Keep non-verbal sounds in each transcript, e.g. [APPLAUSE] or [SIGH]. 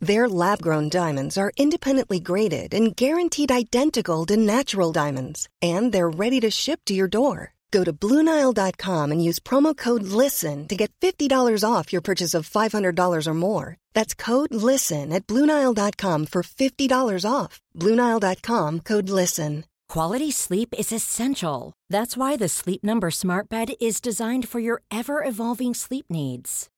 Their lab grown diamonds are independently graded and guaranteed identical to natural diamonds, and they're ready to ship to your door. Go to BlueNile.com and use promo code LISTEN to get $50 off your purchase of $500 or more. That's code LISTEN at BlueNile.com for $50 off. BlueNile.com code LISTEN. Quality sleep is essential. That's why the Sleep Number Smart Bed is designed for your ever evolving sleep needs.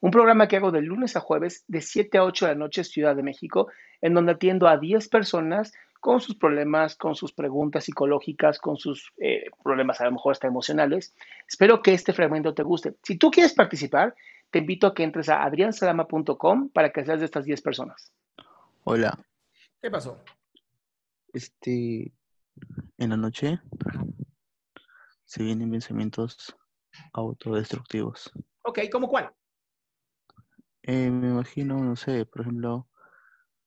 un programa que hago de lunes a jueves de 7 a 8 de la noche Ciudad de México, en donde atiendo a 10 personas con sus problemas, con sus preguntas psicológicas, con sus eh, problemas a lo mejor hasta emocionales. Espero que este fragmento te guste. Si tú quieres participar, te invito a que entres a adriansalama.com para que seas de estas 10 personas. Hola, ¿Qué pasó? este, en la noche se vienen pensamientos autodestructivos. Ok, ¿cómo cuál? Eh, me imagino, no sé, por ejemplo,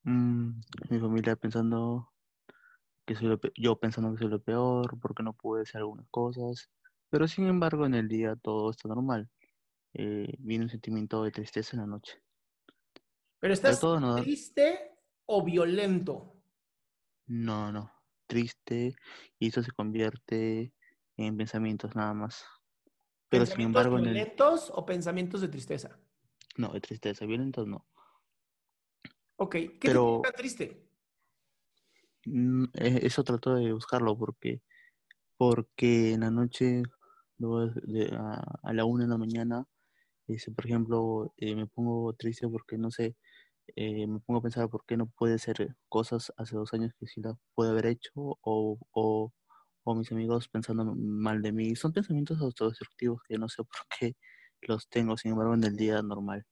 mm, mi familia pensando que soy lo pe- yo pensando que soy lo peor, porque no pude hacer algunas cosas, pero sin embargo en el día todo está normal. Eh, viene un sentimiento de tristeza en la noche. ¿Pero estás todo no da- triste o violento? No, no, triste y eso se convierte en pensamientos nada más. Pero sin ¿Pensamientos embargo en el... violentos o pensamientos de tristeza? No, de tristeza, violentos no. Ok, ¿qué te Pero- tan triste? Mm, e- Eso trato de buscarlo porque, porque en la noche, luego de, a, a la una de la mañana, este, por ejemplo, eh, me pongo triste porque no sé, eh, me pongo a pensar por qué no puede hacer cosas hace dos años que sí las puede haber hecho o, o, o mis amigos pensando mal de mí. Son pensamientos autodestructivos que no sé por qué los tengo, sin embargo, en el día normal.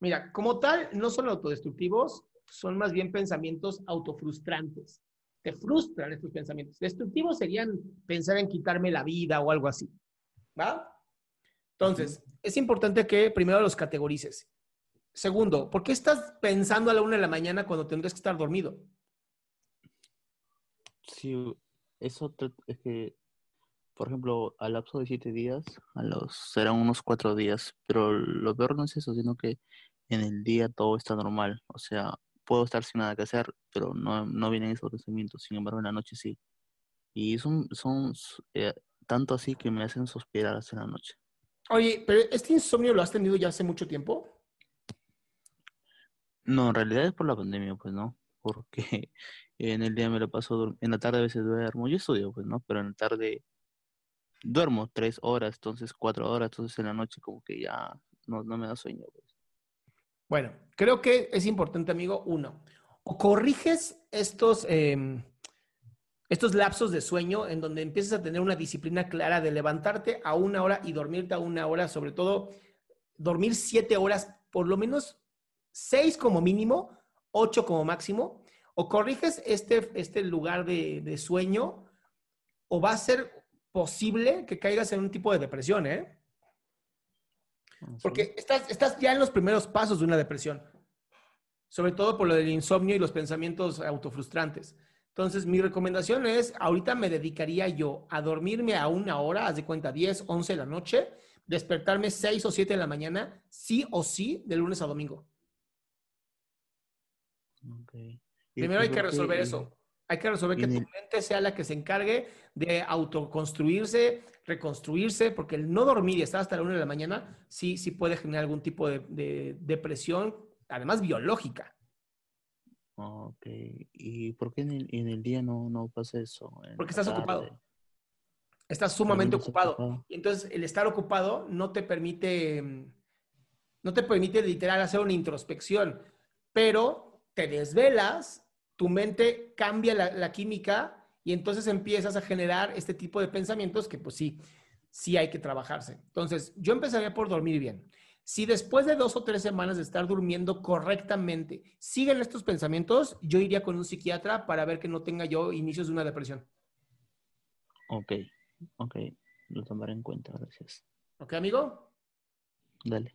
Mira, como tal, no son autodestructivos, son más bien pensamientos autofrustrantes. Te frustran estos pensamientos. Destructivos serían pensar en quitarme la vida o algo así. ¿Va? Entonces, es importante que primero los categorices. Segundo, ¿por qué estás pensando a la una de la mañana cuando tendrías que estar dormido? Sí, eso es que, por ejemplo, al lapso de siete días, a los serán unos cuatro días, pero lo peor no es eso, sino que en el día todo está normal, o sea, puedo estar sin nada que hacer, pero no, no vienen esos pensamientos, sin embargo, en la noche sí. Y son, son eh, tanto así que me hacen suspirar hasta la noche. Oye, pero este insomnio lo has tenido ya hace mucho tiempo. No, en realidad es por la pandemia, pues, ¿no? Porque [LAUGHS] en el día me lo paso, en la tarde a veces duermo, yo estudio, pues, ¿no? Pero en la tarde duermo tres horas, entonces cuatro horas, entonces en la noche como que ya no, no me da sueño, pues. Bueno, creo que es importante, amigo, uno, o corriges estos, eh, estos lapsos de sueño en donde empiezas a tener una disciplina clara de levantarte a una hora y dormirte a una hora, sobre todo dormir siete horas, por lo menos seis como mínimo, ocho como máximo, o corriges este, este lugar de sueño, o va a ser posible que caigas en un tipo de depresión, ¿eh? Porque estás, estás ya en los primeros pasos de una depresión, sobre todo por lo del insomnio y los pensamientos autofrustrantes. Entonces, mi recomendación es, ahorita me dedicaría yo a dormirme a una hora, haz de cuenta 10, 11 de la noche, despertarme 6 o 7 de la mañana, sí o sí, de lunes a domingo. Ok. ¿Y- Primero hay que resolver eso. Hay que resolver que tu mente sea la que se encargue de autoconstruirse, reconstruirse, porque el no dormir y estar hasta la una de la mañana sí, sí puede generar algún tipo de, depresión, además biológica. Ok. ¿Y por qué en el, día no, no, pasa eso? Porque estás ocupado. Estás sumamente ocupado. Y entonces el estar ocupado no te permite, no te permite literal hacer una introspección, pero te desvelas tu mente cambia la, química y entonces empiezas a generar este tipo de pensamientos que pues sí, sí hay que trabajarse. Entonces, yo empezaría por dormir bien. Si después de dos o tres semanas de estar durmiendo correctamente siguen estos pensamientos, yo iría con un psiquiatra para ver que no tenga yo inicios de una depresión. Ok, ok, lo tomaré en cuenta, gracias. Ok, amigo. Dale.